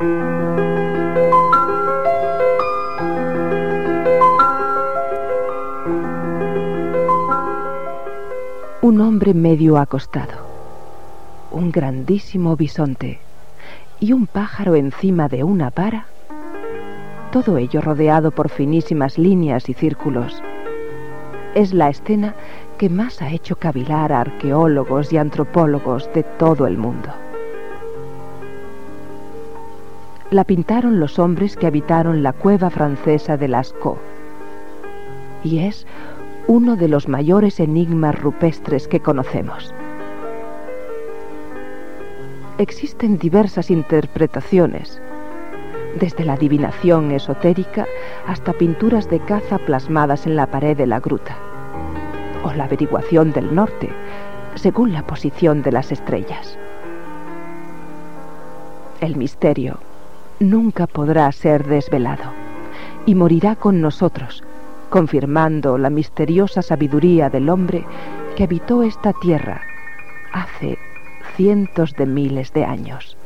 Un hombre medio acostado, un grandísimo bisonte y un pájaro encima de una vara, todo ello rodeado por finísimas líneas y círculos. Es la escena que más ha hecho cavilar a arqueólogos y antropólogos de todo el mundo. La pintaron los hombres que habitaron la cueva francesa de Lascaux y es uno de los mayores enigmas rupestres que conocemos. Existen diversas interpretaciones, desde la adivinación esotérica hasta pinturas de caza plasmadas en la pared de la gruta, o la averiguación del norte, según la posición de las estrellas. El misterio nunca podrá ser desvelado y morirá con nosotros, confirmando la misteriosa sabiduría del hombre que habitó esta tierra hace cientos de miles de años.